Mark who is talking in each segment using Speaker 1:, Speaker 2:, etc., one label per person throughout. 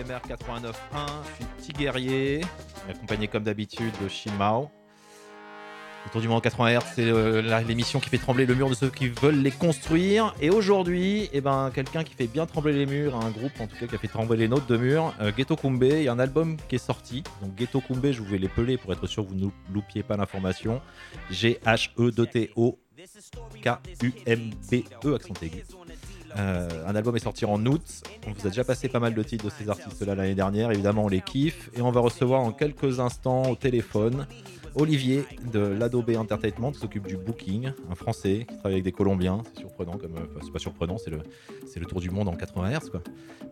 Speaker 1: FMR 89.1. Je suis Petit Guerrier, accompagné comme d'habitude de Shimao. Le tour du monde 80 Hz, c'est euh, l'émission qui fait trembler le mur de ceux qui veulent les construire. Et aujourd'hui, eh ben, quelqu'un qui fait bien trembler les murs, un groupe en tout cas qui a fait trembler les notes de murs, euh, Ghetto Kumbe. Il y a un album qui est sorti. Donc Ghetto Kumbe, je vais les peler pour être sûr que vous ne loupiez pas l'information. G-H-E-D-T-O K-U-M-B-E, accent aigu. Euh, un album est sorti en août. On vous a déjà passé pas mal de titres de ces artistes-là l'année dernière. Évidemment, on les kiffe. Et on va recevoir en quelques instants au téléphone Olivier de l'Adobe Entertainment qui s'occupe du booking, un Français qui travaille avec des Colombiens. C'est surprenant, comme, euh, enfin, c'est pas surprenant, c'est le, tour du monde en 80 Hz.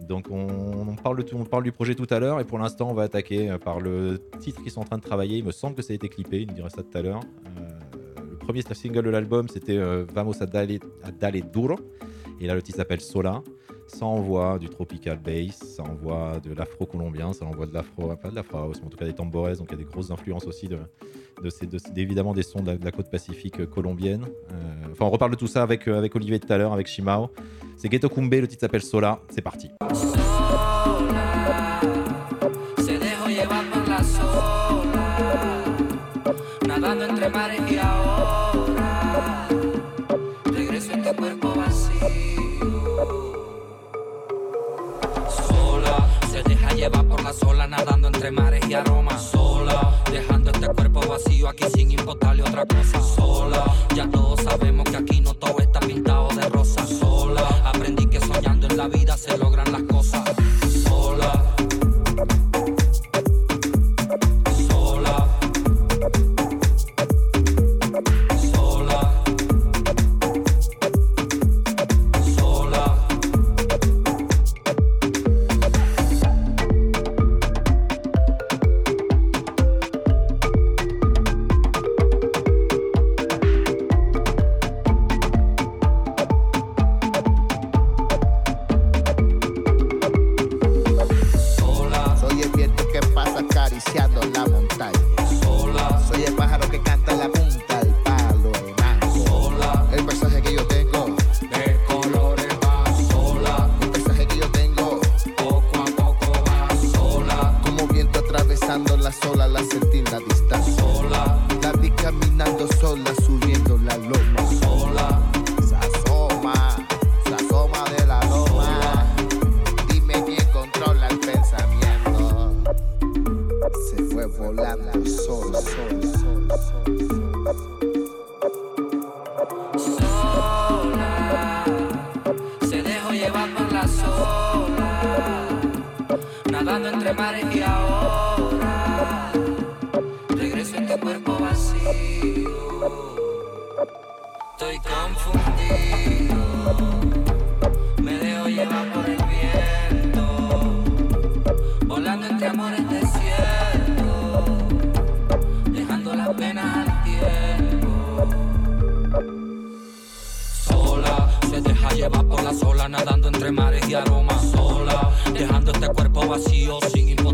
Speaker 1: Donc on, parle du projet tout à l'heure. Et pour l'instant, on va attaquer euh, par le titre qu'ils sont en train de travailler. Il me semble que ça a été clippé, il me dirait ça tout à l'heure. Le premier single de l'album, c'était Vamos a Dale, a Dale Duro. Et là, le titre s'appelle Sola. Ça envoie du tropical bass, ça envoie de l'afro-colombien, ça envoie de l'afro, pas de l'afro house, mais en tout cas des tambores, donc il y a des grosses influences aussi de, ces, de- évidemment des sons de la, de la côte pacifique euh, colombienne. Euh, enfin, on reparle de tout ça avec, euh, avec Olivier tout à l'heure, avec Shimao. C'est Ghetto Kumbe, le titre s'appelle Sola, c'est parti.
Speaker 2: Entre mares y aromas. Sola, dejando este cuerpo vacío aquí sin importarle otra cosa. Sola, ya todos sabemos que aquí no todo está pintado de rosa. Sola, aprendí que soñando en la vida se logran las cosas.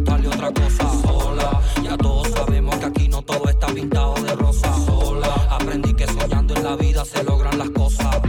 Speaker 2: Otra cosa. Sola, ya todos sabemos que aquí no todo está pintado de rosa. Sola, aprendí que soñando en la vida se logran las cosas.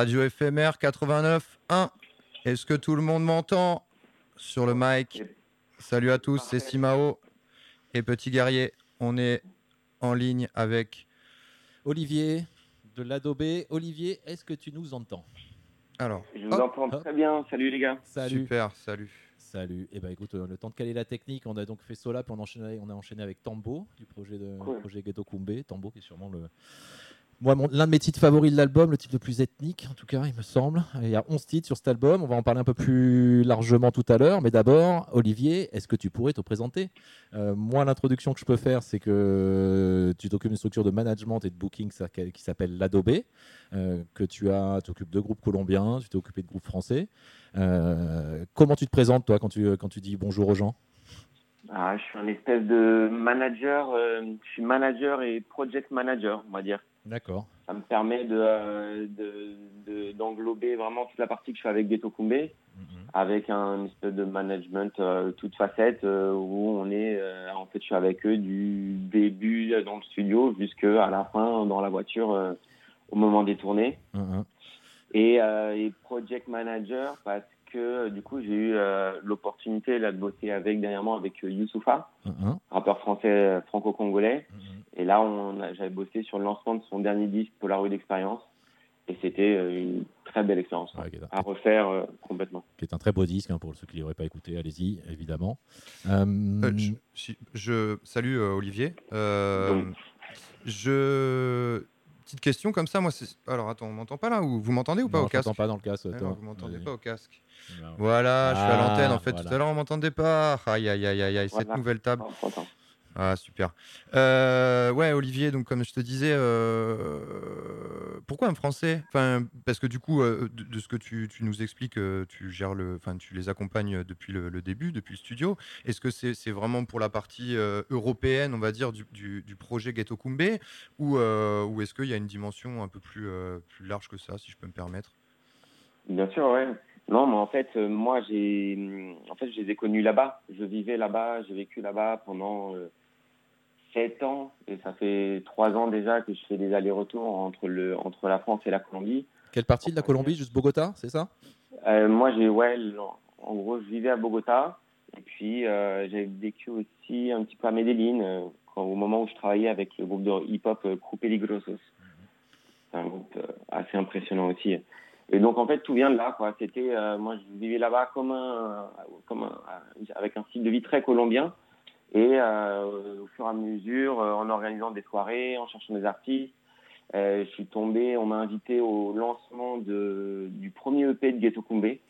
Speaker 3: Radio éphémère 89.1. Est-ce que tout le monde m'entend sur le mic? Salut à tous, c'est Simao et Petit Guerrier. On est en ligne avec.
Speaker 1: Olivier de l'Adobe. Olivier, est-ce que tu nous entends?
Speaker 3: Alors,
Speaker 4: Je vous
Speaker 3: hop,
Speaker 4: entends
Speaker 1: hop.
Speaker 4: très bien. Salut les gars.
Speaker 1: Salut.
Speaker 3: super, salut.
Speaker 1: Salut. Et ben écoute, euh, le temps de caler la technique, on a donc fait cela, puis on a enchaîné, on a enchaîné avec Tambo du projet de
Speaker 4: Cool.
Speaker 1: projet Ghetto Kumbe. Tambo qui est sûrement le l'un de mes titres favoris de l'album, le titre le plus ethnique en tout cas, il me semble. Il y a 11 titres sur cet album, on va en parler un peu plus largement tout à l'heure, mais d'abord Olivier, est-ce que tu pourrais te présenter? Euh, Moi l'introduction que je peux faire, c'est que tu t'occupes d'une structure de management et de booking qui s'appelle l'Adobe, euh, que tu as, t'occupes de groupes colombiens, tu t'es occupé de groupes français. Euh, comment tu te présentes, toi, quand tu, quand tu dis bonjour aux gens?
Speaker 4: Ah, je suis un espèce de manager. euh, je suis manager et project manager, on va dire.
Speaker 1: D'accord.
Speaker 4: Ça me permet de, euh, de- de- d'englober vraiment toute la partie que je fais avec Ghetto Kumbé, avec un espèce de management euh, toute facette euh, où on est, en fait, je suis avec eux du début dans le studio jusqu'à la fin dans la voiture au moment des tournées.
Speaker 1: Mhm.
Speaker 4: Et, et project manager parce que euh, du coup j'ai eu euh, l'opportunité là de bosser avec dernièrement avec euh, Youssoufa,
Speaker 1: Mhm.
Speaker 4: rappeur français euh, franco-congolais.
Speaker 1: Mhm.
Speaker 4: Et là on a- j'avais bossé sur le lancement de son dernier disque Polaroid Experience et c'était euh, une très belle expérience
Speaker 1: Ouais,
Speaker 4: à refaire euh, complètement.
Speaker 1: qui est un très beau disque hein, pour ceux qui ne l'auraient pas écouté. Allez-y, évidemment. Euh,
Speaker 3: Euh, je, je- salut euh, Olivier. Euh, je petite question comme ça, moi. c'est- Alors attends, on m'entend pas là ou vous m'entendez ou pas
Speaker 1: non,
Speaker 3: au
Speaker 1: je
Speaker 3: casque
Speaker 1: pas dans le casque.
Speaker 3: Ah
Speaker 1: toi.
Speaker 3: non, Vous m'entendez
Speaker 1: Vas-y.
Speaker 3: pas au casque.
Speaker 1: Voilà.
Speaker 3: Voilà, je suis à
Speaker 1: Ah,
Speaker 3: l'antenne en fait.
Speaker 1: voilà.
Speaker 3: Tout à l'heure on m'entendait pas. Aïe aïe aïe aïe aïe. Cette nouvelle table.
Speaker 4: oh.
Speaker 3: Ah super. Euh, ouais Olivier, donc comme je te disais, euh, pourquoi un Français? Enfin parce que du coup, euh, de, ce que tu, tu nous expliques, tu gères le, enfin tu les accompagnes depuis le, début, depuis le studio. Est-ce que c'est vraiment pour la partie européenne, on va dire, du, du, projet Ghetto Kumbé, ou, ou est-ce qu'il y a une dimension un peu plus, plus large que ça, si je peux me permettre?
Speaker 4: Bien sûr, ouais. Non, mais en fait, moi, j'ai, en fait, je les ai connus là-bas. Je vivais là-bas, j'ai vécu là-bas pendant sept ans, et ça fait trois ans déjà que je fais des allers-retours entre le, entre la France et la Colombie.
Speaker 1: Quelle partie de la Colombie Juste Bogota, c'est ça?
Speaker 4: Euh, moi, j'ai, ouais, en gros, je vivais à Bogota, et puis euh, j'ai vécu aussi un petit peu à Medellín, euh, quand, au moment où je travaillais avec le groupe de hip-hop Crew Peligrosos. C'est un groupe assez impressionnant aussi. Et donc, en fait, tout vient de là, quoi. C'était, moi, je vivais là-bas comme un, comme un, avec un style de vie très colombien. Et euh, au fur et à mesure, euh, en organisant des soirées, en cherchant des artistes, euh, je suis tombé, on m'a invité au lancement de, du premier EP de Ghetto Kumbé,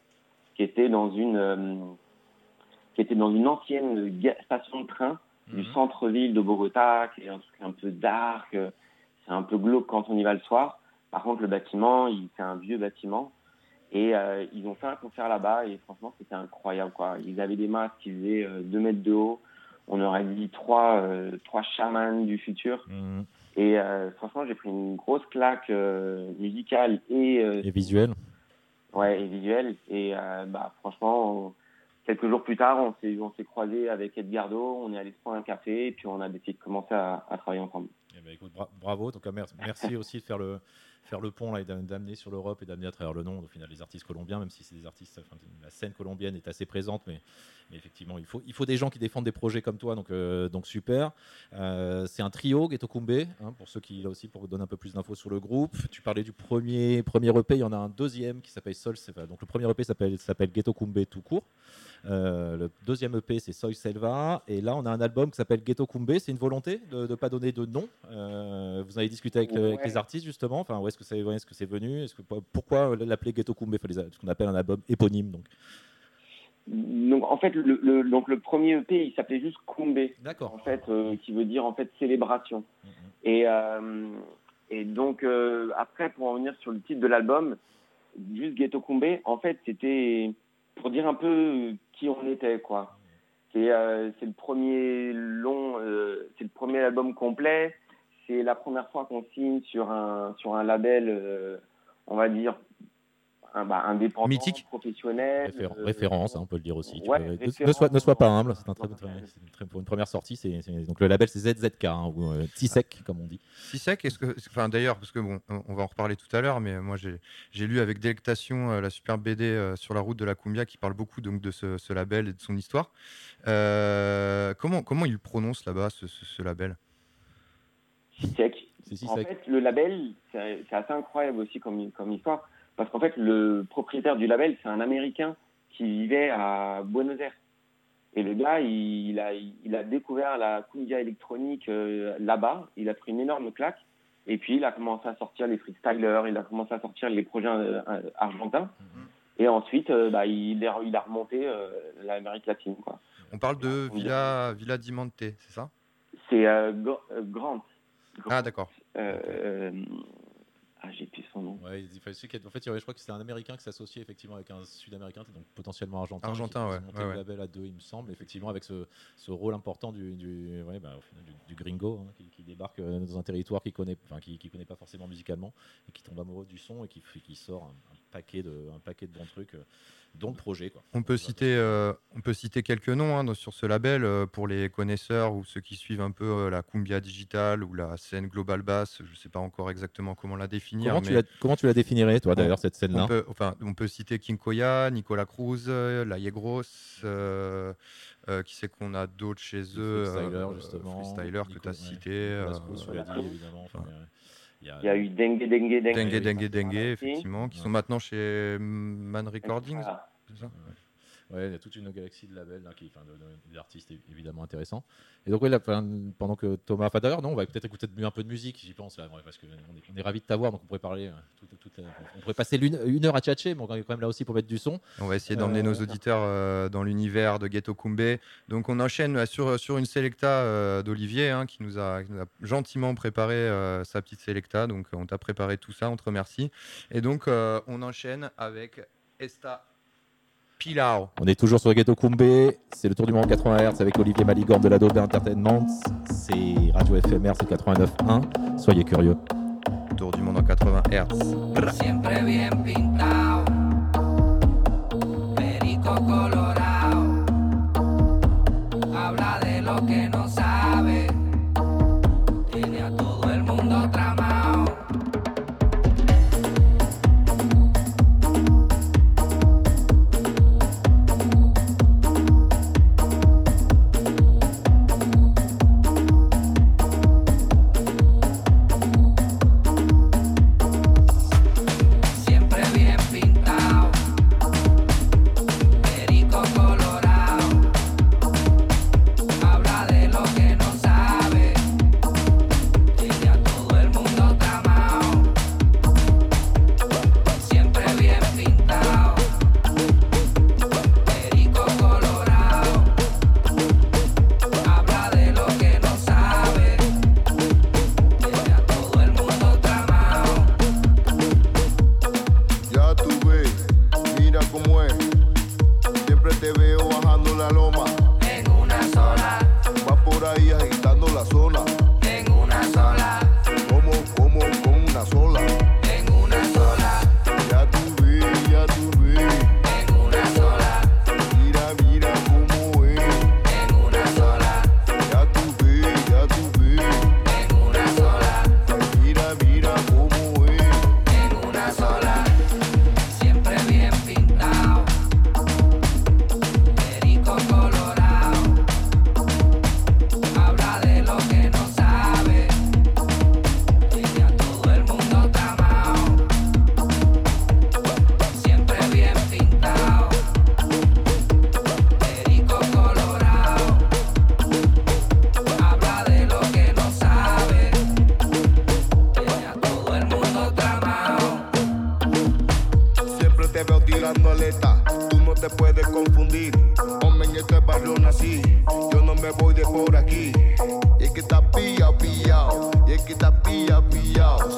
Speaker 4: qui était dans une, qui était dans une ancienne station de train du
Speaker 1: Mhm.
Speaker 4: centre-ville de Bogota, qui est un truc un peu dark, c'est un peu glauque quand on y va le soir. Par contre, le bâtiment, c'est un vieux bâtiment. Et euh, ils ont fait un concert là-bas et franchement, c'était incroyable. Quoi. Ils avaient des masques qui faisaient 2 mètres de haut. On aurait dit trois, euh, trois chamans du futur.
Speaker 1: Mhm.
Speaker 4: Et euh, franchement, j'ai pris une grosse claque euh, musicale et, euh,
Speaker 1: Et visuel
Speaker 4: ouais, et visuelle. Et euh, bah, franchement, on- quelques jours plus tard, on s'est, on s'est croisé avec Edgardo. On est allé se prendre un café et puis on a décidé de commencer à, à travailler ensemble.
Speaker 1: Eh ben, écoute, bra- bravo. Donc, merci, merci aussi de faire le, faire le pont là, et d'am- d'amener sur l'Europe et d'amener à travers le nom, au final, les artistes colombiens, même si c'est des artistes. enfin, la scène colombienne est assez présente, mais, mais effectivement, il faut, il faut des gens qui défendent des projets comme toi, donc, euh, donc super. Euh, c'est un trio, Ghetto Kumbé, hein, pour ceux qui, là aussi, pour vous donner un peu plus d'infos sur le groupe. Tu parlais du premier, premier EP, il y en a un deuxième qui s'appelle Sol. c'est- Donc, le premier EP s'appelle Ghetto Kumbé tout court. Euh, le deuxième EP, c'est Soy Selva. Et là, on a un album qui s'appelle Ghetto Kumbé. C'est une volonté de ne pas donner de nom. Vous avez discuté avec, avec
Speaker 4: Ouais.
Speaker 1: les artistes, justement. Enfin, où est-ce que c'est est -ce c'est venu est-ce que, Pourquoi l'appeler Ghetto les- Ce qu'on appelle un album éponyme. Donc.
Speaker 4: Donc, en fait, le, le- donc, le premier EP, il s'appelait juste.
Speaker 1: D'accord.
Speaker 4: en fait, euh, qui veut dire en fait célébration.
Speaker 1: Mhm.
Speaker 4: Et, euh, et donc euh, après, pour en venir sur le titre de l'album, juste Ghetto Kumbé, en fait, c'était pour dire un peu qui on était, quoi. C'est euh, c'est le premier long, c'est le premier album complet. C'est la première fois qu'on signe sur un sur un label, euh, on va dire. Un, bah, indépendant,
Speaker 3: Mythique.
Speaker 4: professionnel.
Speaker 1: Réfé-
Speaker 4: euh,
Speaker 1: référence, hein, on peut le dire aussi. Tu
Speaker 4: ouais,
Speaker 1: peux- ne- sois, ne sois pas humble. C'est un très, très- pour une première sortie. c'est donc le label, c'est ZZK, hein, ou euh, Tsisek, comme on dit.
Speaker 3: Si sec, est-ce que, enfin d'ailleurs, parce que bon, on va en reparler tout à l'heure, mais moi j'ai j'ai lu avec délectation euh, la superbe BD euh, sur la route de la Cumbia qui parle beaucoup donc de ce, ce label et de son histoire. Euh, comment comment il prononce là-bas ce, ce- ce label?
Speaker 1: C'est
Speaker 4: En fait, le label, c'est assez incroyable aussi comme, comme histoire, parce qu'en fait, le propriétaire du label, c'est un Américain qui vivait à Buenos Aires. Et le gars, il, a, il a découvert la cumbia électronique euh, là-bas, il a pris une énorme claque, et puis il a commencé à sortir les freestylers, il a commencé à sortir les projets euh, argentins, et ensuite, euh, bah, il, est- il a remonté euh, l'Amérique latine. quoi.
Speaker 3: On parle de. Villa Villa Diamante, c'est ça?
Speaker 4: C'est euh,
Speaker 3: Ah d'accord.
Speaker 4: Euh, euh, Ah, j'ai plus son nom.
Speaker 1: Ouais, il- en fait, il y avait- je crois que c'était un Américain qui s'associait effectivement avec un Sud-Américain, donc potentiellement argentin.
Speaker 3: Argentin,
Speaker 1: qui-
Speaker 3: ouais,
Speaker 1: ont monté
Speaker 3: ouais,
Speaker 1: le
Speaker 3: ouais.
Speaker 1: label à deux, il me semble, effectivement, avec ce, ce rôle important du, du, ouais, bah, du, du gringo hein, qui, qui débarque euh, dans un territoire qu'il connaît, enfin, qui, qui connaît pas forcément musicalement et qui tombe amoureux du son et qui, qui sort un, un paquet de, un paquet de bons trucs, euh, dont le projet. Quoi.
Speaker 3: On peut citer, euh, on peut citer quelques noms hein, sur ce label euh, pour les connaisseurs ou ceux qui suivent un peu euh, la cumbia digitale ou la scène global bass. Je ne sais pas encore exactement comment la définir.
Speaker 1: Comment tu, la, comment tu la définirais, toi, d'ailleurs, cette scène-là?
Speaker 3: on, peut, enfin, on peut citer King Koya, Nicolas Cruz, La Yegros. euh, euh, qui c'est qu'on a d'autres chez eux
Speaker 1: Freestyler, justement.
Speaker 3: Freestyler que tu as
Speaker 1: ouais,
Speaker 3: cité.
Speaker 1: Nicolas
Speaker 3: euh,
Speaker 1: Cruz, tu l'as dit, évidemment. Enfin,
Speaker 3: enfin,
Speaker 1: il y a-
Speaker 4: Il y a eu Dengue, Dengue, Dengue.
Speaker 3: Dengue, Dengue, Dengue, effectivement, qui
Speaker 1: Ouais.
Speaker 3: sont maintenant chez Man Recordings.
Speaker 4: Ah,
Speaker 3: c'est ça?
Speaker 1: Ouais, il y a toute une galaxie de labels, là, qui, d'artistes évidemment intéressants. Et donc, ouais, là, pendant que Thomas, enfin d'ailleurs, non, on va peut-être écouter un peu de musique, j'y pense, là, ouais, parce qu'on est, on est ravis de t'avoir, donc on pourrait parler, euh, toute- toute la- on pourrait passer une heure à tchatcher, mais on est quand même là aussi pour mettre du son.
Speaker 3: On va essayer d'emmener nos
Speaker 1: Euh,
Speaker 3: auditeurs euh, dans l'univers de Ghetto Kumbe. Donc on enchaîne euh, sur, sur une sélecta euh, d'Olivier hein, qui, nous a, qui nous a gentiment préparé euh, sa petite sélecta. Donc on t'a préparé tout ça, on te remercie. Et donc euh, on enchaîne avec Esta Pilao.
Speaker 1: On est toujours sur Ghetto Kumbe, c'est le tour du monde 80 Hz avec Olivier Maligorne de l'Adobe Entertainment, c'est Radio FMR, c'est 89.1, soyez curieux.
Speaker 3: Tour du monde en 80 Hz.
Speaker 2: Siempre bien pintado,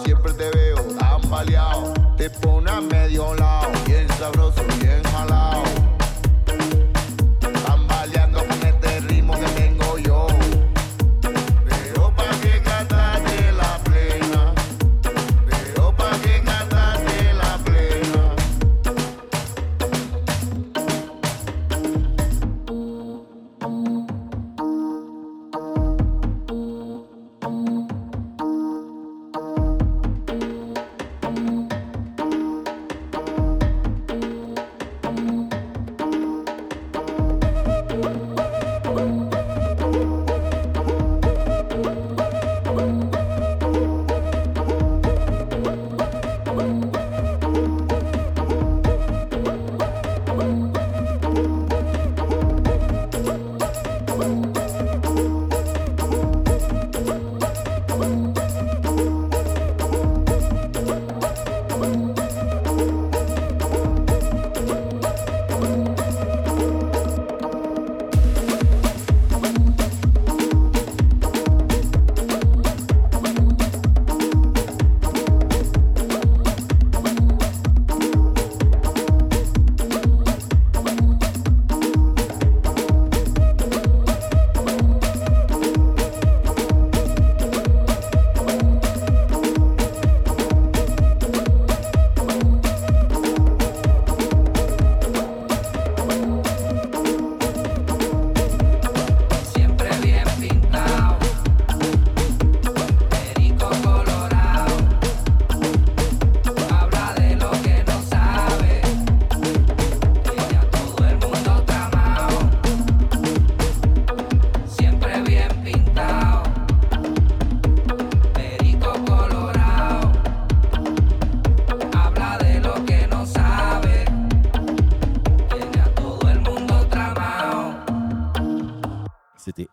Speaker 2: Siempre
Speaker 5: te veo tan baleado, te pone a medio lado,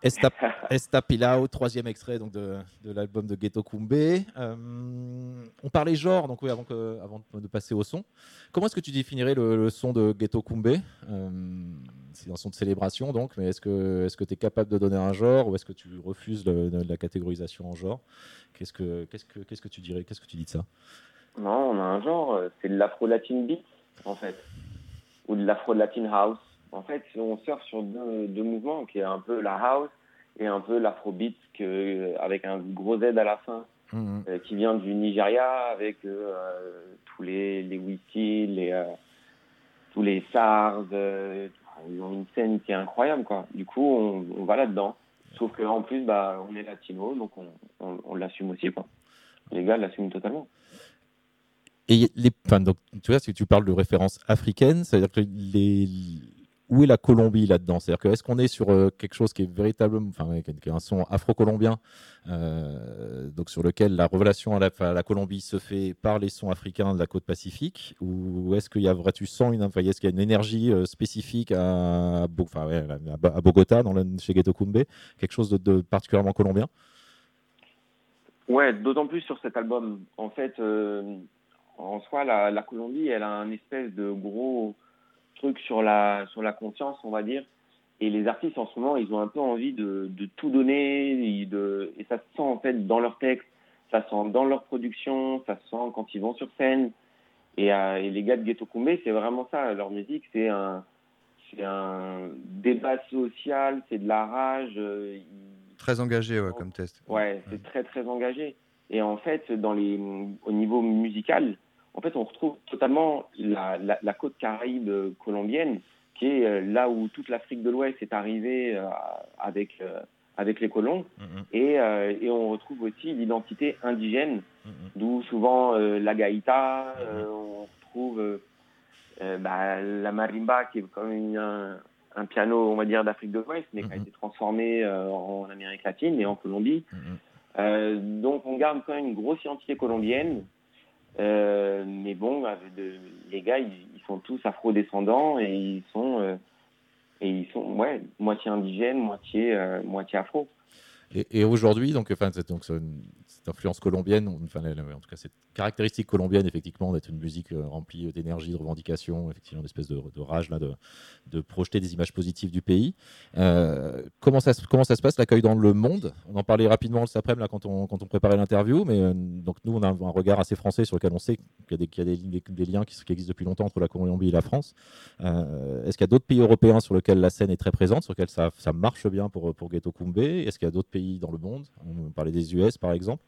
Speaker 1: C'était Esta, Esta Pilao, troisième extrait donc de, de l'album de Ghetto Kumbe. Euh, on parlait genre, donc oui, avant, que, avant de passer au son. Comment est-ce que tu définirais le, le son de Ghetto Kumbe? Euh, C'est un son de célébration, donc, mais est-ce que est-ce que tu es capable de donner un genre ou est-ce que tu refuses le- la catégorisation en genre? Qu'est-ce que qu'est-ce que qu'est-ce que tu dirais Qu'est-ce que tu dis de ça?
Speaker 4: Non, on a un genre, euh, c'est de l'afro-latin beat, en fait. Ou de l'afro-latin house. En fait, on surfe sur deux, deux mouvements, qui est un peu la house et un peu l'afrobeat, euh, avec un gros Z à la fin,
Speaker 1: Mhm.
Speaker 4: euh, qui vient du Nigeria, avec euh, tous les, les whisky, les, euh, tous les SARS. ils ont une scène qui est incroyable, quoi. Du coup, on, on va là-dedans. Sauf qu'en plus, bah, on est latino, donc on, on, on l'assume aussi, quoi. Les gars l'assument totalement.
Speaker 1: Et les, enfin, donc, tu vois, si tu parles de référence africaine, c'est-à-dire que les, où est la Colombie là-dedans? C'est-à-dire est-ce qu'on est sur euh, quelque chose qui est véritablement, enfin, qui est- un son afro-colombien, euh, donc sur lequel la relation à la, Colombie se fait par les sons africains de la côte pacifique, ou est-ce qu'il y a tu sens une, enfin, est-ce qu'il y a une énergie euh, spécifique à, Bogota, dans le, chez Ghetto Kumbe, quelque chose de, particulièrement colombien?
Speaker 4: Ouais, d'autant plus sur cet album. En fait, en soi, la Colombie, elle a un espèce de gros truc sur la, sur la conscience, on va dire. Et les artistes, en ce moment, ils ont un peu envie de, de tout donner. Et, de, et ça se sent, en fait, dans leurs textes, ça se sent dans leur production, ça se sent quand ils vont sur scène. Et, euh, et les gars de Ghetto Kumbe, c'est vraiment ça. Leur musique, c'est un, c'est un débat social, c'est de la rage. euh,
Speaker 3: Très engagé ouais, comme test.
Speaker 4: Ouais, c'est très très engagé. Et en fait, dans les, au niveau musical, en fait, on retrouve totalement la, la, la côte caraïbe colombienne, qui est euh, là où toute l'Afrique de l'Ouest est arrivée euh, avec euh, avec les colons.
Speaker 1: Mhm,
Speaker 4: Et, et on retrouve aussi l'identité indigène,
Speaker 1: mhm.
Speaker 4: d'où souvent la gaïta, euh, on retrouve bah, la marimba, qui est comme une- un, un piano, on va dire, d'Afrique de l'Ouest, mais qui a été transformé euh, en Amérique latine et en Colombie. Euh, donc on garde quand même une grosse identité colombienne. Euh, mais bon, avec de- les gars, ils, ils sont tous afro-descendants et ils sont, euh, et ils sont ouais, moitié indigènes, moitié, euh, moitié afro.
Speaker 1: Et, aujourd'hui, donc, cette, influence colombienne, en tout cas, cette caractéristique colombienne, effectivement, d'être une musique euh, remplie d'énergie, de revendication, effectivement, d'espèce de, rage, là, de, projeter des images positives du pays. Euh, comment, ça, se- passe, l'accueil dans le monde? On en parlait rapidement cet après-midi, quand on, préparait l'interview, mais euh, donc, nous, on a un, regard assez français sur lequel on sait qu'il y a des, liens qui, existent depuis longtemps entre la Colombie et la France. Est-ce qu'il y a d'autres pays européens sur lesquels la scène est très présente, sur lesquels ça, marche bien pour, pour Ghetto Kumbe? Est-ce qu'il y a d'autres dans le monde On parlait des US par exemple.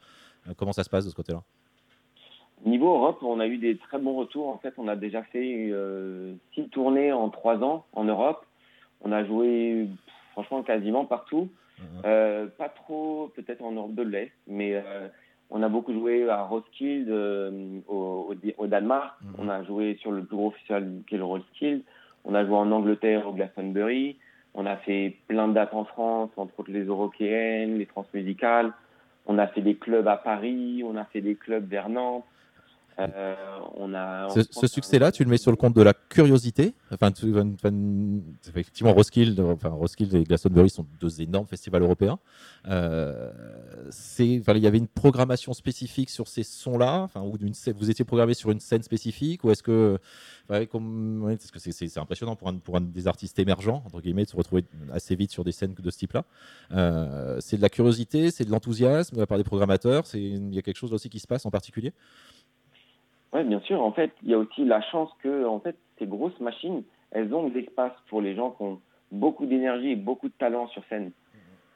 Speaker 1: Euh, Comment ça se passe de ce côté-là?
Speaker 4: Niveau Europe, on a eu des très bons retours. En fait, on a déjà fait euh, six tournées en trois ans en Europe. On a joué franchement quasiment partout. Euh, pas trop peut-être en Europe de l'Est, mais euh, on a beaucoup joué à Roskilde au, Danemark.
Speaker 1: Mhm.
Speaker 4: On a joué sur le plus gros festival qui est le Roskilde. On a joué en Angleterre au Glastonbury. On a fait plein de dates en France, entre autres les européennes, les transmusicales. On a fait des clubs à Paris, on a fait des clubs vers Nantes. Euh, on a,
Speaker 1: Ce, ce succès-là, tu le mets sur le compte de la curiosité. Enfin, tu- enfin, enfin, effectivement, Roskilde, enfin, Roskilde et Glastonbury sont deux énormes festivals européens. Euh, enfin, il y avait une programmation spécifique sur ces sons-là, enfin, ou d'une scène- vous étiez programmé sur une scène spécifique, ou est-ce que, ouais, comme, parce que c'est, impressionnant pour un, pour un des artistes émergents entre guillemets de se retrouver assez vite sur des scènes de ce type-là. Euh, c'est de la curiosité, c'est de l'enthousiasme de la part des programmateurs. C'est, il y a quelque chose aussi qui se passe en particulier.
Speaker 4: Oui, bien sûr. En fait, il y a aussi la chance que en fait, ces grosses machines, elles ont de l'espace pour les gens qui ont beaucoup d'énergie et beaucoup de talent sur scène.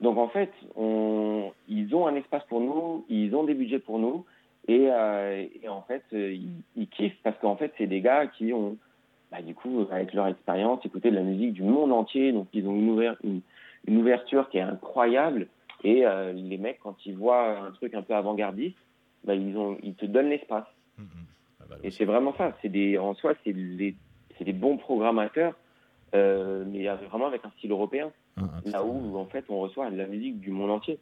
Speaker 4: Donc en fait, on, ils ont un espace pour nous, ils ont des budgets pour nous, et, euh, et en fait, euh, ils, ils kiffent parce qu'en fait, c'est des gars qui ont, bah, du coup, avec leur expérience, écouté de la musique du monde entier, donc ils ont une, ouver- une, une ouverture qui est incroyable. Et euh, les mecs, quand ils voient un truc un peu avant-gardiste, bah, ils, ont, ils te donnent l'espace.
Speaker 1: Bah,
Speaker 4: Et c'est vraiment ça. C'est des, en soi, c'est des, c'est des bons programmateurs, euh, mais vraiment avec un style européen.
Speaker 1: un- un-
Speaker 4: Là où, en fait, on reçoit de la musique du monde entier.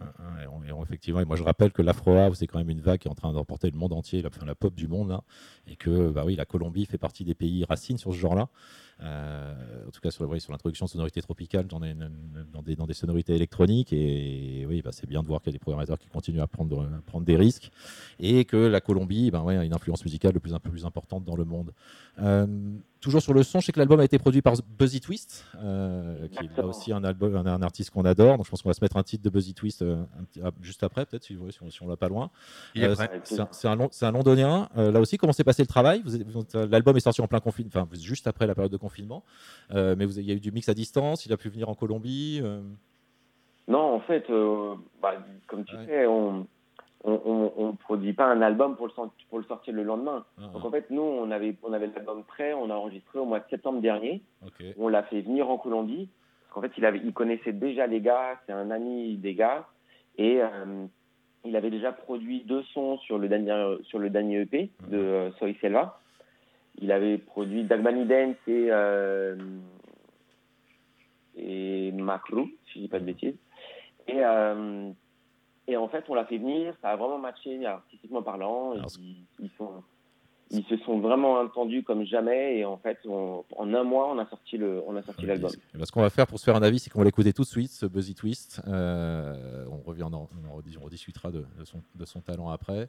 Speaker 1: Un- et on- et on- effectivement, et moi je rappelle que l'Afro House c'est quand même une vague qui est en train d'emporter le monde entier, la, enfin, la pop du monde, là, et que bah oui, la Colombie fait partie des pays racines sur ce genre-là. Euh, en tout cas sur, l'introduction de sonorités tropicales dans des, dans des, dans des sonorités électroniques. Et, oui, bah, c'est bien de voir qu'il y a des programmateurs qui continuent à prendre, à prendre des risques et que la Colombie ben, ouais, a une influence musicale de plus peu plus importante dans le monde. Euh, toujours sur le son, je sais que l'album a été produit par Buzzy Twist, euh, qui est là aussi un, album, un, un artiste qu'on adore. Donc je pense qu'on va se mettre un titre de Buzzy Twist euh, un ah, juste après, peut-être, si, si on, si on l'a pas loin. Euh, c'est un, londonien. Là aussi, comment s'est passé le travail? L'album est sorti en plein confinement, enfin juste après la période de confinement. Euh, mais vous, il y a eu du mix à distance. Il a pu venir en Colombie. euh,
Speaker 4: Non, en fait, euh, bah, comme tu
Speaker 1: Ouais.
Speaker 4: sais, on on produit pas un album pour le, sort- pour le sortir le lendemain.
Speaker 1: ah,
Speaker 4: Donc en fait, nous, on avait, on avait l'album prêt, on a enregistré au mois de septembre dernier. On l'a fait venir en Colombie. Parce qu'en fait, il, avait, il connaissait déjà les gars, c'est un ami des gars. Et il avait déjà produit deux sons sur le dernier, sur le dernier EP de Soy Selva. Il avait produit Dance et, euh, et Macro, si je dis pas de bêtises. Et, euh, et en fait, on l'a fait venir, ça a vraiment matché artistiquement parlant.
Speaker 1: Alors,
Speaker 4: Ils, ils sont, ils se sont vraiment entendus comme jamais. Et en fait, on- en un mois, on a sorti le, on a sorti l'album.
Speaker 1: Et ben, ce qu'on va faire pour se faire un avis, c'est qu'on va l'écouter tout de suite, ce Buzzy Twist. Euh, on revient, on, en- on en on de, de son, de son talent après.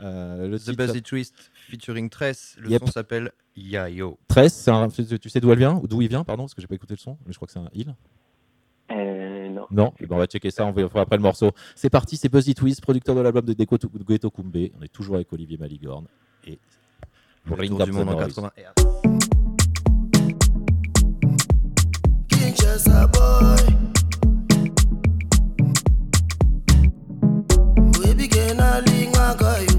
Speaker 1: Euh, le
Speaker 3: The
Speaker 1: titre,
Speaker 3: Buzzy Twist featuring Tress. Le
Speaker 1: Yep.
Speaker 3: son s'appelle Yayo.
Speaker 1: 13, c'est un- tu sais d'où elle vient ou d'où il vient, pardon, parce que j'ai pas écouté le son, mais je crois que c'est un il.
Speaker 4: Euh, non.
Speaker 1: Non, Eh ben, on va checker ça, on va après le morceau. C'est parti, c'est Buzzy Twist, producteur de l'album de Deco de Ghetto Kumbe. On est toujours avec Olivier Maligorne et
Speaker 3: Pour
Speaker 1: Ring
Speaker 3: du
Speaker 1: the
Speaker 3: monde en
Speaker 1: Noise.
Speaker 3: 80
Speaker 6: Kinshasa boy. Webike nalingaka yo.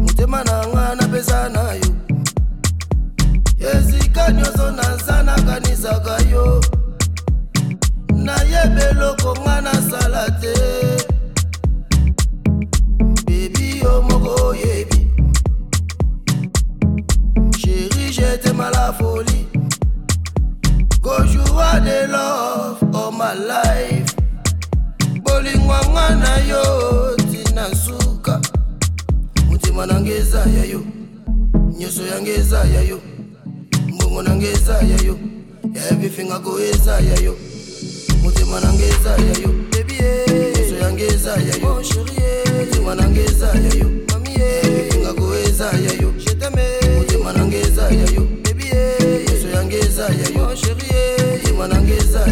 Speaker 6: Motema na nga napesa na yo. Esika nyonso nazanakanisaka yo. Nayeba eloko nga nasala te la folie. Go you are the love all my life. Bolingwanga na yo tinasuka. Muti nangeza ya yo. Nyoso yangeza ya yo. Mbongo nangeza ya yo. Everything I go is ya yo. Muti nangeza ya yo. Baby, yeah. Nyoso yangeza ya yo. Mon chérie. Eh. Mutima nangeza ya yo. Mami, yeah. Everything I go is ya yo. Je t'aime. muti nangeza ya yo.
Speaker 3: wanaongeza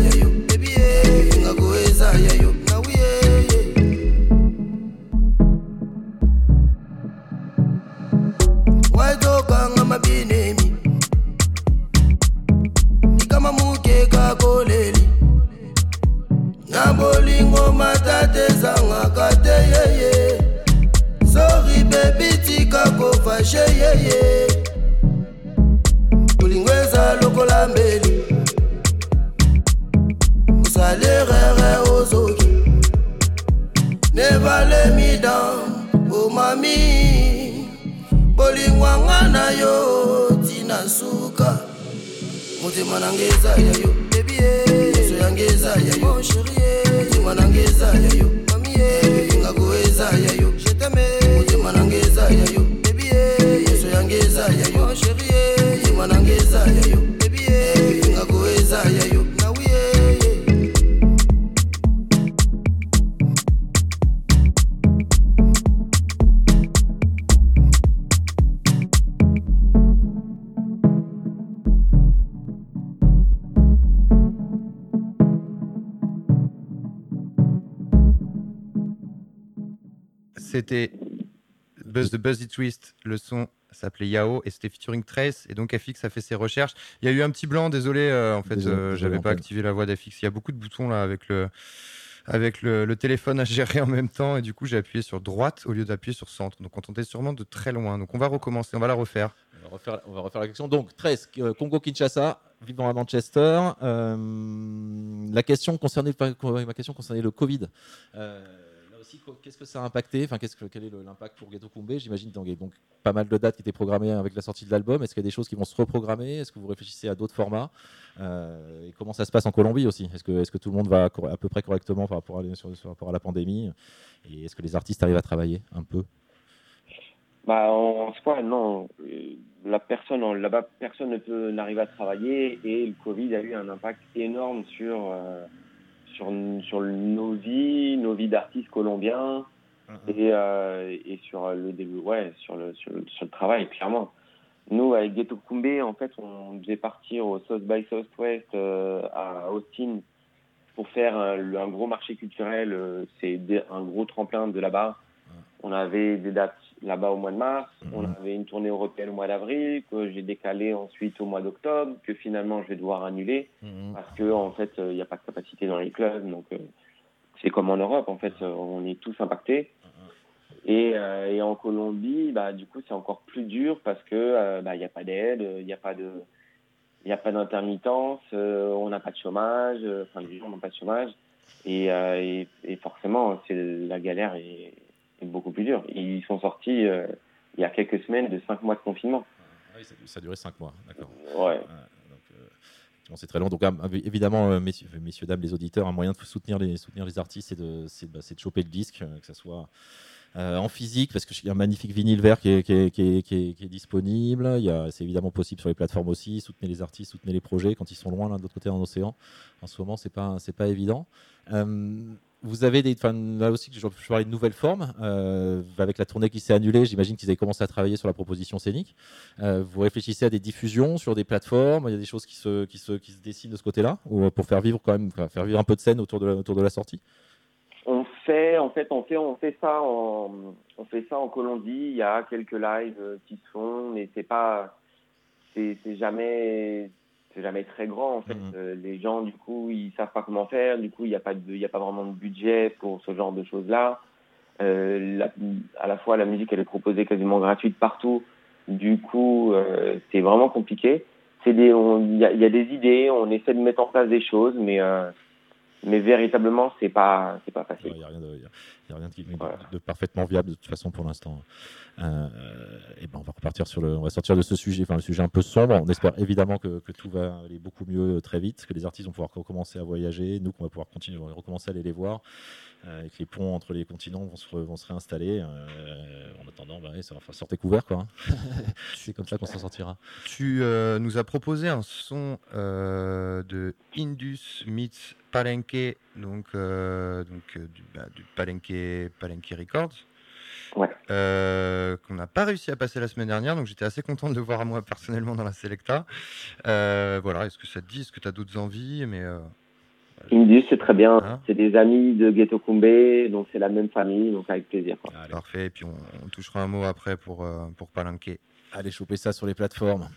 Speaker 3: s'appelait Yao et c'était featuring Trace. Et donc FX a fait ses recherches. Il y a eu un petit blanc, désolé. euh, en fait, euh, j'avais pas activé la voix d'FX. Il y a beaucoup de boutons là avec le avec le, le téléphone à gérer en même temps et du coup j'ai appuyé sur droite au lieu d'appuyer sur centre donc on entendait sûrement de très loin donc on va recommencer on va la refaire
Speaker 1: On va refaire, on va refaire la question. Donc, 13, euh, Congo-Kinshasa, vivant à Manchester. Euh, la question concernait, ma question concernait le Covid. Euh, qu'est-ce que ça a impacté? Enfin, Quel est l'impact pour Ghetto Kumbé J'imagine donc, il y a donc pas mal de dates qui étaient programmées avec la sortie de l'album. Est-ce qu'il y a des choses qui vont se reprogrammer? Est-ce que vous réfléchissez à d'autres formats? Euh, Et comment ça se passe en Colombie aussi? Est-ce que, tout le monde va à peu près correctement par rapport à, sur- rapport à la pandémie? Et est-ce que les artistes arrivent à travailler un peu?
Speaker 4: Bah, en soi, non. Euh, personne, là-bas, personne ne peut n'arrive à travailler et le Covid a eu un impact énorme sur, euh, sur, sur nos vies, nos vies d'artistes colombiens et, euh, et sur le début, ouais, sur le, sur le, sur le travail, clairement. Nous, avec Ghetto Kumbé, en fait, on devait partir au South by Southwest euh, à Austin pour faire un, le- un gros marché culturel. euh, C'est un gros tremplin de là-bas. On avait des dates là-bas au mois de mars. On
Speaker 1: Mhm.
Speaker 4: avait une tournée européenne au mois d'avril que j'ai décalé ensuite au mois d'octobre, que finalement je vais devoir annuler
Speaker 1: Mhm.
Speaker 4: parce que en fait il n'y a pas de capacité dans les clubs. Donc euh, c'est comme en Europe, en fait, euh, on est tous impactés. Et, euh, et en Colombie, bah, du coup, c'est encore plus dur parce que euh, bah, il n'y a pas d'aide, il n'y a pas de, il n'y a pas d'intermittence, euh, on n'a pas de chômage, euh, enfin les gens n'ont pas de chômage, et, euh, et, et forcément, c'est la galère est, est beaucoup plus dure. Ils sont sortis euh, il y a quelques semaines de cinq mois de confinement.
Speaker 1: Ah oui, ça, a duré 5 mois, d'accord.
Speaker 4: Ouais.
Speaker 1: donc, euh, c'est très long. Donc, ah, évidemment, euh, messieurs, messieurs, dames, les auditeurs, un moyen de soutenir les, soutenir les artistes, c'est de, c'est, bah, c'est de choper le disque, que ça soit euh, en physique, parce qu'il y a un magnifique vinyle vert qui est, qui est, qui est, qui est- qui est disponible. Il y a- C'est évidemment possible sur les plateformes aussi. Soutenez les artistes, soutenez les projets quand ils sont loin, l'un de l'autre côté en océan. En ce moment, c'est pas, c'est pas évident. Euh, vous avez des, là aussi, je, je parlais de nouvelles formes. Euh, avec la tournée qui s'est annulée, j'imagine qu'ils avaient commencé à travailler sur la proposition scénique. Euh, vous réfléchissez à des diffusions sur des plateformes Il y a des choses qui se, qui se, qui se dessinent de ce côté-là euh, pour faire vivre quand même, faire vivre un peu de scène autour de la, autour de la sortie?
Speaker 4: On fait, en fait, on fait, on fait ça en, on fait ça en Colombie. Il y a quelques lives qui se font, mais c'est pas, c'est jamais, c'est jamais très grand en fait.
Speaker 1: Mhm.
Speaker 4: Euh, les gens, du coup, ils savent pas comment faire. Du coup, il n'y a pas de, y a pas vraiment de budget pour ce genre de choses-là. Euh, la- à la fois, la musique, elle est proposée quasiment gratuite partout. Du coup, euh, c'est vraiment compliqué. C'est des, il y a, y des idées, on essaie de mettre en place des choses, mais euh, mais véritablement, c'est pas, c'est pas facile.
Speaker 1: Il n'y a rien, de, a rien de, de-
Speaker 4: Voilà.
Speaker 1: de parfaitement viable de toute façon pour l'instant. Euh, et ben on va repartir sur le, on va sortir de ce sujet, enfin le sujet un peu sombre. On espère évidemment que, que tout va aller beaucoup mieux euh, très vite, que les artistes vont pouvoir recommencer à voyager, nous qu'on va pouvoir continuer, recommencer à aller les voir, euh, et que les ponts entre les continents vont se, re- vont se réinstaller. euh, en attendant, bah, ouais, ça va faire sortir couvert quoi. hein. C'est comme ça qu'on s'en sortira.
Speaker 3: Tu euh, nous as proposé un son euh, de Indus meets Palenque, donc, euh, donc euh, du, bah, du Palenque, Palenque Records.
Speaker 4: Ouais.
Speaker 3: Euh, qu'on n'a pas réussi à passer la semaine dernière, donc j'étais assez content de le voir à moi personnellement dans la Selecta. Euh, voilà, est-ce que ça te dit, est-ce que tu as d'autres envies mais euh,
Speaker 4: Indus, c'est très bien.
Speaker 3: Hein
Speaker 4: c'est des amis de Ghetto Kumbé, donc c'est la même famille, donc avec plaisir. quoi.
Speaker 1: Allez,
Speaker 3: Parfait, et puis on, on touchera un mot après pour, euh, pour Palenque.
Speaker 1: allez choper ça sur les plateformes.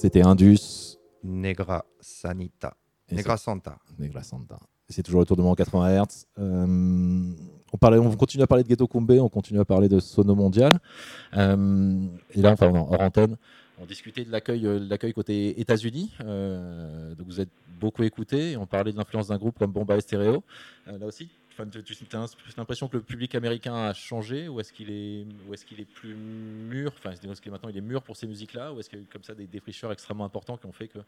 Speaker 1: C'était Indus.
Speaker 3: Negra Sanita.
Speaker 1: Et
Speaker 3: Negra Santa.
Speaker 1: Negra Santa. C'est toujours le tour de mon 80 Hz. Euh, on, parlait, on continue à parler de Ghetto Kumbe, on continue à parler de Sono Mondial. Euh, et là, enfin, hors antenne, on discutait de l'accueil, euh, l'accueil côté États-Unis. Euh, donc vous êtes beaucoup écouté. On parlait de l'influence d'un groupe comme Bombay Stereo. Euh, là aussi, enfin, as l'impression que le public américain a changé ou est-ce qu'il est, ou est-ce qu'il est plus mûr Enfin, est-ce que maintenant il est mûr pour ces musiques-là ou est-ce qu'il y a eu comme ça des défricheurs extrêmement importants qui ont fait que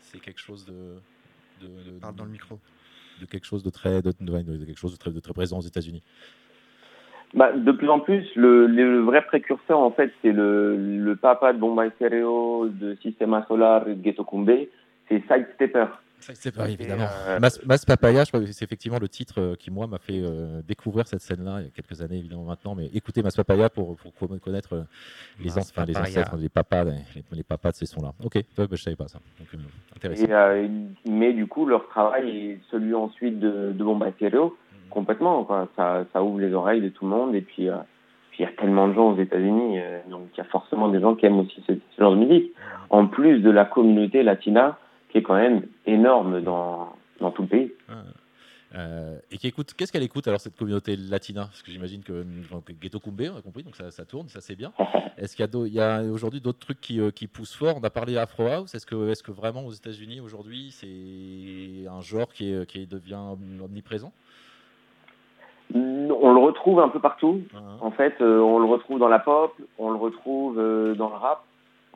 Speaker 1: c'est quelque chose de, de, de-
Speaker 3: Parle dans le micro.
Speaker 1: de quelque chose de très, de, de- ouais, de quelque chose de très, de très présent aux États-Unis?
Speaker 4: Bah, de plus en plus, le, le vrai précurseur, en fait, c'est le, le papa de Bombay Stereo, de Sistema Solar et de Ghetto Kumbe, c'est Sidestepper.
Speaker 1: C'est pas évidemment.
Speaker 4: euh,
Speaker 1: Mas, Mas Papaya, je crois que c'est effectivement le titre euh, qui moi m'a fait euh, découvrir cette scène-là il y a quelques années évidemment maintenant. Mais écoutez Mas Papaya pour, pour co- connaître euh, les,
Speaker 3: Mas
Speaker 1: ans- enfin, les ancêtres, les papas, les, les papas de ces sons-là. Ok, ouais, bah, je savais pas ça. Donc, euh, intéressant.
Speaker 4: Et, euh, mais du coup, leur travail est celui ensuite de, de Bombay Stereo, complètement. Quoi. Ça, ça ouvre les oreilles de tout le monde. Et puis, euh, il y a tellement de gens aux États-Unis, euh, donc il y a forcément des gens qui aiment aussi ce, ce genre de musique. En plus de la communauté latina, qui est quand même énorme dans, dans tout le pays.
Speaker 1: Euh, et qui écoute, qu'est-ce qu'elle écoute alors cette communauté latina? Parce que j'imagine que, que Ghetto Kumbe, on a compris, donc ça, ça tourne, ça c'est bien. Est-ce qu'il y a, aujourd'hui d'autres trucs qui, euh, qui poussent fort? On a parlé Afro House. Est-ce que, est-ce que vraiment aux États-Unis aujourd'hui c'est un genre qui, est, qui devient omniprésent?
Speaker 4: On le retrouve un peu partout.
Speaker 1: Hein
Speaker 4: En fait, euh, on le retrouve dans la pop, on le retrouve dans le rap.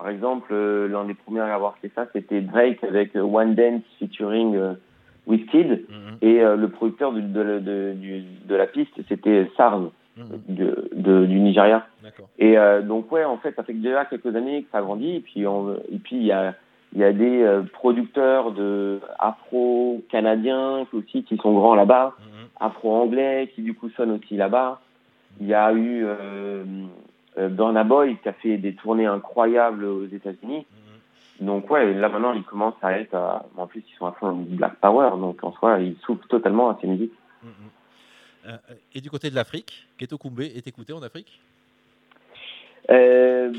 Speaker 4: Par exemple, euh, l'un des premiers à avoir fait ça, c'était Drake avec euh, One Dance featuring euh, Wizkid.
Speaker 1: Mhm.
Speaker 4: Et le producteur de, de, de, la piste, c'était SARS
Speaker 1: Mhm.
Speaker 4: de, de- du Nigeria. Et euh, donc ouais, en fait, ça fait déjà quelques années que ça grandit. Et puis on, et puis il y a il y a des euh, producteurs de afro canadiens aussi qui sont grands là-bas,
Speaker 1: Mhm.
Speaker 4: afro anglais qui du coup sonnent aussi là-bas. Il y a eu euh, Burna Boy qui a fait des tournées incroyables aux États-Unis.
Speaker 1: Mhm.
Speaker 4: Donc ouais, là maintenant ils commencent à être, à- en plus ils sont à fond Black Power, donc en soi ils souffrent totalement à ces musiques.
Speaker 1: Mhm. Euh, et du côté de l'Afrique, Ghetto Kumbe est écouté en Afrique?
Speaker 4: Euh,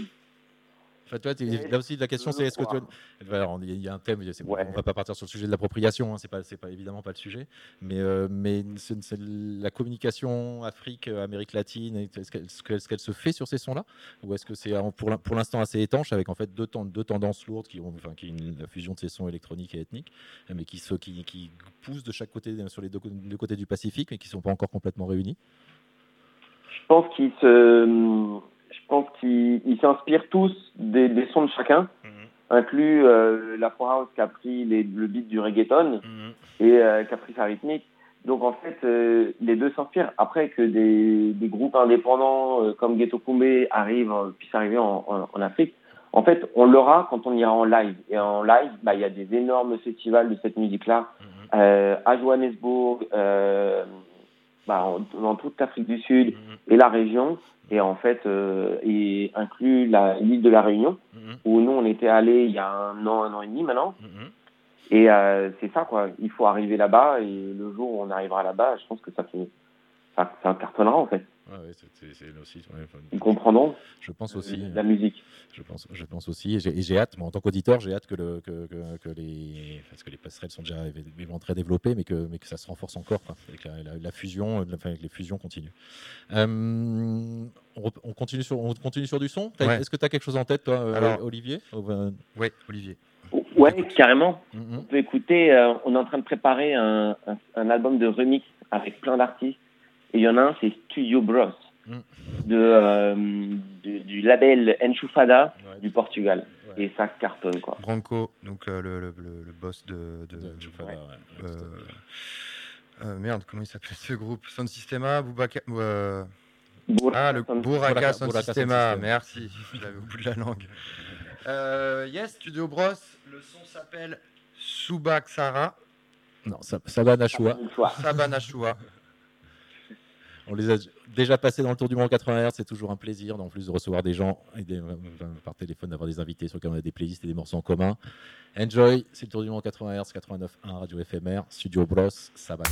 Speaker 1: Enfin, tu vois, tu- là aussi, la question, c'est est-ce que tu. On- Il y a un thème,
Speaker 4: Ouais.
Speaker 1: on va pas partir sur le sujet de l'appropriation, hein, c'est pas, c'est pas évidemment pas le sujet, mais, euh, mais la communication Afrique, euh, Amérique latine, est-ce qu'elle, se fait sur ces sons-là? Ou est-ce que c'est euh, pour, l'in- pour l'instant assez étanche avec en fait deux, ten- deux tendances lourdes qui ont enfin, qui une, la fusion de ces sons électroniques et ethniques, mais qui, se, qui, qui poussent de chaque côté, sur les deux, côtés du Pacifique, mais qui sont pas encore complètement réunis
Speaker 4: je pense qu'ils se, je pense qu'ils ils s'inspirent tous des, des sons de chacun, inclus euh, l'Afro House qui a pris les, le beat du reggaeton et euh, qui a pris sa rythmique. Donc en fait, euh, les deux s'inspirent. Après que des, des groupes indépendants euh, comme Ghetto Kumbe arrivent, euh, puissent arriver en, en, en Afrique, en fait, on l'aura quand on ira en live. Et en live, bah, il y a des énormes festivals de cette musique-là euh, à Johannesburg, euh, bah, en- dans toute l'Afrique du Sud et la région, et en fait, euh, et inclut la- l'île de la Réunion, où nous on était allés il y a un an, un an et demi maintenant. Et euh, c'est ça, quoi. Il faut arriver là-bas, et le jour où on arrivera là-bas, je pense que ça fait. Ça, ça cartonnera, en fait.
Speaker 1: Ouais, ouais, c'est, aussi, ouais,
Speaker 4: Ils comprendront
Speaker 1: je pense aussi.
Speaker 4: euh, la musique.
Speaker 1: Je pense, je pense aussi, et j'ai, hâte, moi en tant qu'auditeur, j'ai hâte que, le, que, que, que les, parce que les passerelles sont déjà évidemment très développées, mais que, mais que ça se renforce encore, quoi, avec la, la- la fusion, euh, enfin, avec les fusions continuent. Euh, on, continue sur, on continue sur du son. Est-ce que tu as quelque chose en tête, toi, euh,
Speaker 3: Alors-
Speaker 1: Olivier? Ou,
Speaker 3: Oui, Olivier.
Speaker 4: Ouais, carrément.
Speaker 1: mhm.
Speaker 4: On peut écouter, euh, on est en train de préparer un, un, un album de remix avec plein d'artistes. Et il y en a un, c'est Studio Bros,
Speaker 1: Mm.
Speaker 4: de, euh, du, du label Enchufada
Speaker 1: Ouais,
Speaker 4: du Portugal.
Speaker 1: ouais.
Speaker 4: Et ça cartonne, quoi.
Speaker 3: Branco, donc euh, le, le, le- le boss de. euh, euh, merde, comment il s'appelle ce groupe? Sound Systema Boubaka- euh, Ah, le Buraka- Sound Systema,
Speaker 1: System.
Speaker 3: merci. Je l'avais au bout de la langue. Euh, yes, Studio Bros. Le son s'appelle Subaksara
Speaker 1: Non, ça, ça va Nashua.
Speaker 4: Une fois.
Speaker 3: Sabanashua.
Speaker 1: On les a déjà passés dans le tour du monde 80 Hz, c'est toujours un plaisir, en plus de recevoir des gens par téléphone, d'avoir des invités sur lesquels on a des playlists et des morceaux en commun. Enjoy, c'est le tour du monde 80 Hz, 89.1 Radio FMR, Studio Bros, Sabana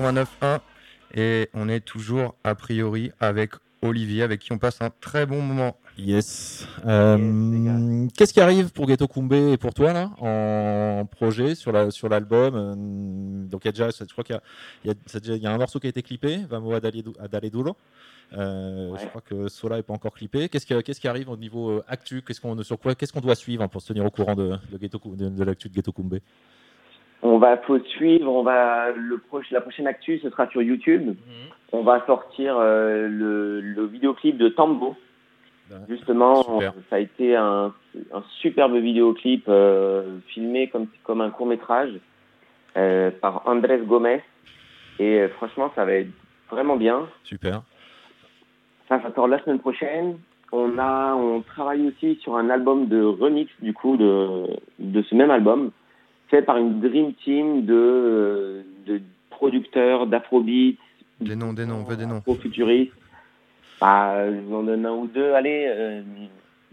Speaker 3: 89.1 et on est toujours a priori avec Olivier avec qui on passe un très bon moment.
Speaker 1: Yes. Euh, Qu'est-ce qui arrive pour Ghetto Kumbe et pour toi là en projet sur la sur l'album euh, Donc il y a déjà, je crois qu'il y a, il y a, y a un morceau qui a été clippé, Vamo Adale Duro. Euh, Je crois que Sola est pas encore clippé. Qu'est-ce qui, qu'est-ce qui arrive au niveau actu? Qu'est-ce qu'on sur quoi Qu'est-ce qu'on doit suivre pour se tenir au courant de de, de, de l'actu de Ghetto Kumbe?
Speaker 4: On va faut suivre, on va le proche, la prochaine actu ce sera sur YouTube. On va sortir euh, le, le vidéoclip de Tambo. Justement,
Speaker 1: Super.
Speaker 4: ça a été un, un superbe vidéoclip euh, filmé comme comme un court métrage euh, par Andrés Gomez et euh, franchement ça va être vraiment bien.
Speaker 1: Super.
Speaker 4: Ça, ça sort la semaine prochaine. On a, on travaille aussi sur un album de remix du coup de de ce même album, fait par une dream team de euh, de producteurs d'afrobeat,
Speaker 3: Des noms, des noms, on veut des noms.
Speaker 4: afro-futuristes. Bah, je vous en donne un ou deux. Allez, euh,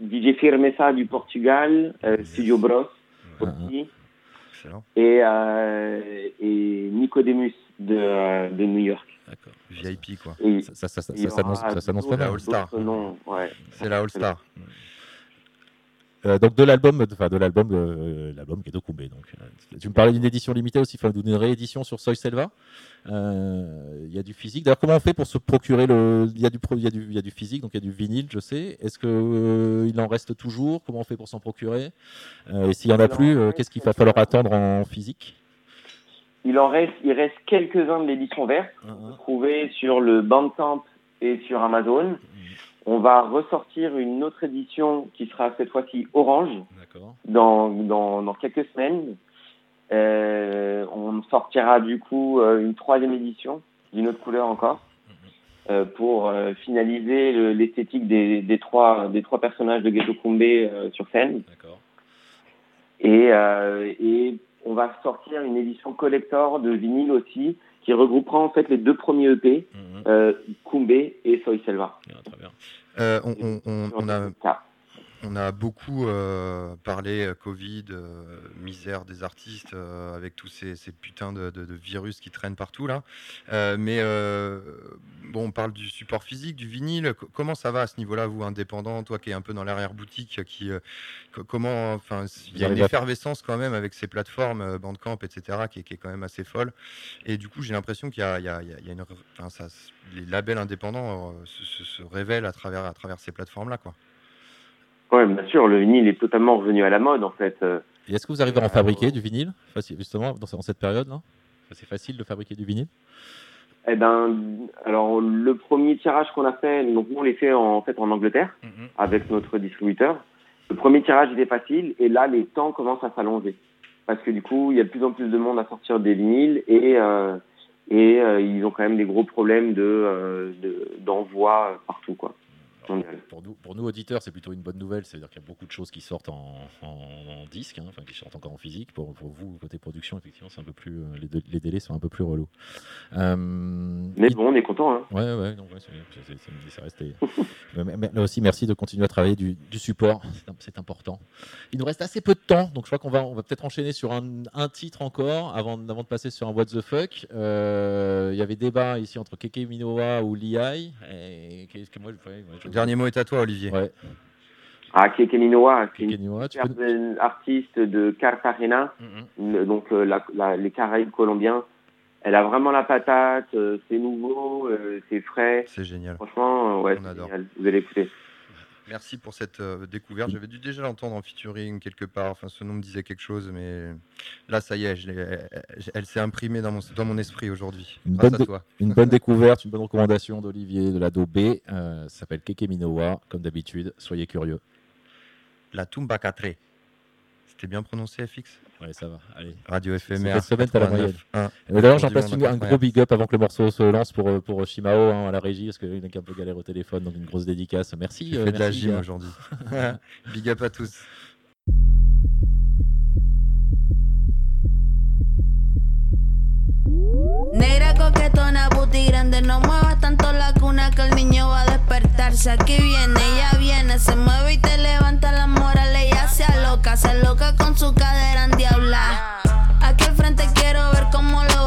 Speaker 4: DJ Firmeza du Portugal, euh, Studio Bros aussi,
Speaker 3: Excellent.
Speaker 4: et euh, et Nicodemus de de New York.
Speaker 1: D'accord.
Speaker 3: VIP quoi.
Speaker 4: Et
Speaker 1: Ça, ça, ça, ça, s'annonce, pas mal.
Speaker 3: All Star.
Speaker 4: d'autres noms, ouais.
Speaker 3: C'est la All Star.
Speaker 1: Euh, donc de l'album, enfin de l'album, euh, l'album Ghetto Kumbe. Donc, euh, tu me parlais d'une édition limitée aussi, enfin d'une réédition sur Soy Selva. Euh, Il y a du physique. D'ailleurs, comment on fait pour se procurer le Il y a du, il y a du, il y a du physique, donc il y a du vinyle, je sais. Est-ce que euh, il en reste toujours? Comment on fait pour s'en procurer? Euh, Et s'il y en a plus, euh, qu'est-ce qu'il va falloir attendre en physique?
Speaker 4: Il en reste, il reste quelques-uns de l'édition verte, trouvés sur le Bandcamp et sur Amazon. On va ressortir une autre édition qui sera cette fois-ci orange dans, dans, dans quelques semaines. Euh, on sortira du coup euh, une troisième édition d'une autre couleur encore euh, pour euh, finaliser le- l'esthétique des, des trois des trois personnages de Ghetto Kumbe euh, sur scène. Et, et on va sortir une édition collector de vinyle aussi, qui regroupera en fait les deux premiers EP,
Speaker 1: Mhm.
Speaker 4: euh, Kumbe et Soy Selva.
Speaker 1: Très bien.
Speaker 3: Euh, on, on- on- on a. on a beaucoup euh, parlé euh, Covid, euh, misère des artistes, euh, avec tous ces, ces putains de, de- de virus qui traînent partout là. Euh, mais bon, on parle du support physique, du vinyle. Co- comment ça va à ce niveau-là, vous, indépendant, toi qui es un peu dans l'arrière-boutique, qui co- comment, enfin, il y a une effervescence quand même avec ces plateformes, Bandcamp, etc., qui, est- qui est quand même assez folle. Et du coup, j'ai l'impression qu'il y a, y y une, enfin, ça, les labels indépendants se, se- se révèlent à travers, à travers ces plateformes-là, quoi.
Speaker 4: Ouais, bien sûr, le vinyle est totalement revenu à la mode en fait. Euh,
Speaker 1: Et est-ce que vous arrivez à en fabriquer du vinyle? Facile, justement dans, cette période là C'est facile de fabriquer du vinyle?
Speaker 4: Eh ben, alors le premier tirage qu'on a fait, donc nous on les fait en, en fait en Angleterre avec notre distributeur. Le premier tirage était facile et là les temps commencent à s'allonger parce que du coup il y a de plus en plus de monde à sortir des vinyles et euh, et euh, ils ont quand même des gros problèmes de euh, de- d'envoi partout quoi.
Speaker 1: Pour nous, pour nous auditeurs, c'est plutôt une bonne nouvelle. C'est-à-dire qu'il y a beaucoup de choses qui sortent en, en- en disque, hein, enfin qui sortent encore en physique. Pour, pour vous, côté production, effectivement, c'est un peu plus, euh, les, dé- les délais sont un peu plus relous. Euh,
Speaker 4: Mais bon, on est content. Hein.
Speaker 1: Ouais, ouais, non, ouais, c'est resté. mais, là aussi, merci de continuer à travailler du, du support, c'est important. Il nous reste assez peu de temps, donc je crois qu'on va, on va peut-être enchaîner sur un, un titre encore avant, avant de passer sur un What the fuck. Euh, Il y avait débat ici entre Keke Minowa ou Liai. Et qu'est-ce que moi, je- ouais, je-
Speaker 3: dernier mot est à toi, Olivier.
Speaker 1: Ouais,
Speaker 4: Ah, Keke Minowa, c'est une
Speaker 1: peux.
Speaker 4: artiste de Cartagena, le- donc euh, la- la- les Caraïbes colombiens. Elle a vraiment la patate, euh, c'est nouveau, euh, c'est frais.
Speaker 3: C'est génial.
Speaker 4: Franchement, euh, ouais,
Speaker 3: On
Speaker 4: c'est génial. Vous allez écouter.
Speaker 3: Merci pour cette euh, découverte. J'avais dû déjà l'entendre en featuring quelque part. Enfin, ce nom me disait quelque chose, mais là, ça y est, je elle, elle s'est imprimée dans mon, dans mon esprit aujourd'hui.
Speaker 1: Une bonne
Speaker 3: à
Speaker 1: dé-
Speaker 3: toi.
Speaker 1: Une bonne découverte, une bonne recommandation d'Olivier de l'ado B. Euh, ça s'appelle Keke Minowa, comme d'habitude. Soyez curieux.
Speaker 3: La Tumba 4. C'était bien prononcé, FX
Speaker 1: Ouais, ça va. Allez.
Speaker 3: Radio
Speaker 1: Cette
Speaker 3: FMR.
Speaker 1: semaine, t'as la moyenne.
Speaker 3: 89.1.
Speaker 1: Et D'ailleurs, j'en place un gros
Speaker 3: 80.
Speaker 1: big up avant que le morceau se lance pour, euh, pour Shimao hein, à la régie, parce qu'il est un peu galère au téléphone, donc une grosse dédicace. Merci. Euh,
Speaker 3: fait de la gym aujourd'hui. Big up à tous.
Speaker 7: booty no muevas tanto la cuna que el niño va a despertarse. Aquí viene, ya viene, se mueve y te levanta la moral. Ella se aloca, se aloca con su cadera en diabla. Aquí al frente quiero ver cómo lo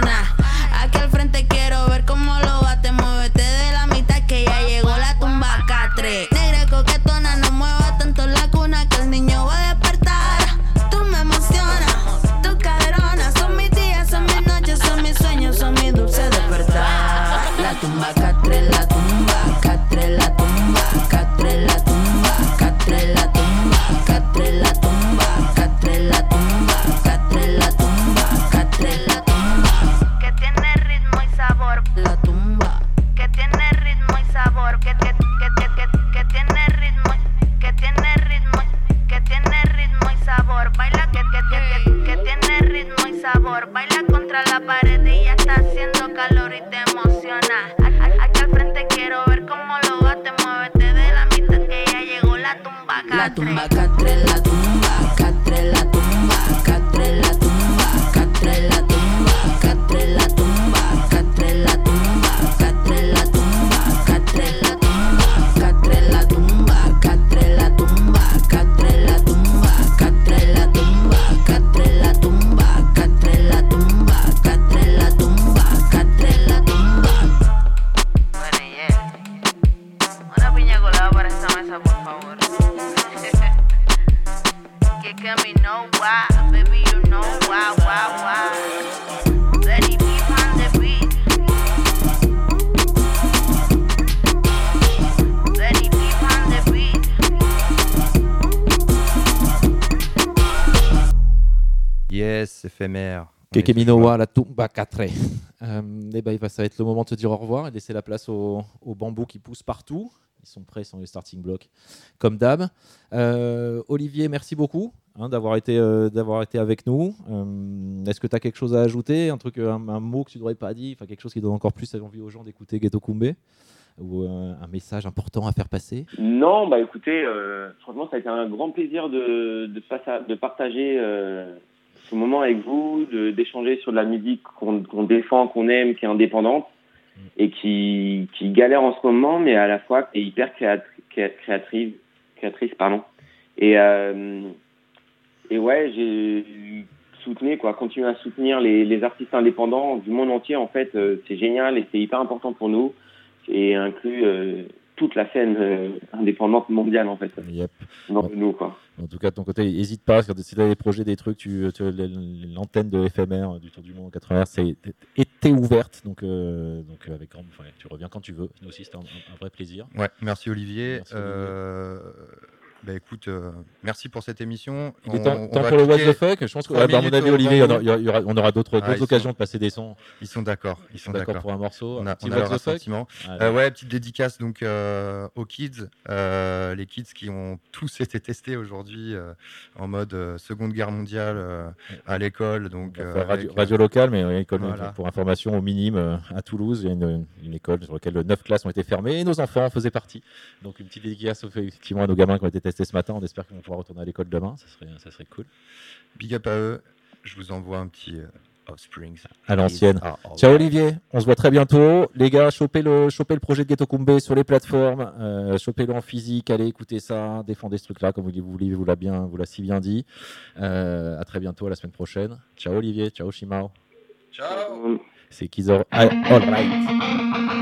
Speaker 8: persona
Speaker 3: Great. Éphémère. On
Speaker 1: Keke
Speaker 3: est
Speaker 1: Minowa, la Tumba 4. Euh, eh ben, ça va être le moment de te dire au revoir et laisser la place aux, aux bambous qui poussent partout. Ils sont prêts, ils sont les starting blocks, comme d'hab. Euh, Olivier, merci beaucoup hein, d'avoir été, euh, d'avoir été avec nous. Euh, Est-ce que tu as quelque chose à ajouter? Un, truc, un, un mot que tu n'aurais pas dit? Enfin, Quelque chose qui donne encore plus envie aux gens d'écouter Ghetto Kumbé Ou euh, un message important à faire passer?
Speaker 4: Non, bah écoutez, euh, franchement, ça a été un grand plaisir de, de, passa- de partager euh, ce moment avec vous, d'échanger sur de la musique qu'on défend, qu'on aime, qui est indépendante et qui, qui galère en ce moment, mais à la fois qui est hyper créatri- cré- créatrice, créatrice pardon. Et, euh, et ouais, j'ai soutenu quoi, continuer à soutenir les, les artistes indépendants du monde entier. En fait, euh, c'est génial et c'est hyper important pour nous et inclut euh, toute la scène indépendante mondiale en fait.
Speaker 1: Yep.
Speaker 4: Dans nous quoi.
Speaker 1: En tout cas, de ton côté, n'hésite pas. Si tu as des projets, des trucs, tu, tu- l'antenne de FMR du Tour du Monde en 80 c'est était ouverte. Donc, euh, donc avec grand, enfin, tu reviens quand tu veux. Nous aussi, c'était un, un vrai plaisir.
Speaker 3: Ouais, merci Olivier.
Speaker 1: Merci, Olivier.
Speaker 3: Euh, bah écoute, euh, merci pour cette émission.
Speaker 1: Il est temps,
Speaker 3: On- on
Speaker 1: pour le What the fuck. Je pense que, ouais, bah, à mon avis, Olivier, il y aura- on aura d'autres
Speaker 3: Ah,
Speaker 1: occasions
Speaker 3: sont-
Speaker 1: de passer des sons.
Speaker 3: Ils sont d'accord. Ils sont
Speaker 1: d'accord pour un morceau.
Speaker 3: On
Speaker 1: un
Speaker 3: a,
Speaker 1: petit
Speaker 3: on a
Speaker 1: What the fuck. Allez.
Speaker 3: Euh, ouais, petite dédicace donc euh, aux kids, les kids qui ont tous été testés aujourd'hui en mode Seconde Guerre mondiale à l'école. Donc
Speaker 1: On radio, locale, mais école
Speaker 3: voilà.
Speaker 1: pour information au minime euh, à Toulouse. Il y a une, une école sur laquelle neuf classes ont été fermées et nos enfants en faisaient partie. Donc une petite dédicace effectivement à nos gamins qui ont été testés ce matin. On espère qu'ils vont pouvoir retourner à l'école demain. Ça serait, ça serait cool.
Speaker 3: Big up à eux. Je vous envoie un petit euh, Offsprings.
Speaker 1: À l'ancienne.
Speaker 3: Ah, oh,
Speaker 1: Ciao. Olivier, on se voit très bientôt. Les gars, chopez le, chopez le projet de Ghetto Kumbé sur les plateformes, euh, chopez-le en physique, allez écouter ça, défendez ce truc-là, comme vous, vous, vous, vous l'a bien, vous l'a si bien dit. Euh, à très bientôt, à la semaine prochaine. Ciao Olivier, ciao Shimao.
Speaker 3: Ciao.
Speaker 1: C'est Kizor. All right.